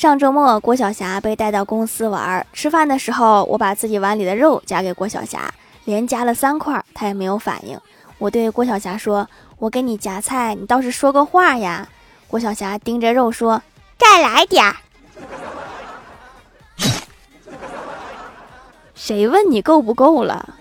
上周末，郭晓霞被带到公司玩，吃饭的时候，我把自己碗里的肉夹给郭晓霞，连夹了三块，她也没有反应。我对郭晓霞说：“我给你夹菜，你倒是说个话呀。”郭晓霞盯着肉说：“再来点儿。”谁问你够不够了？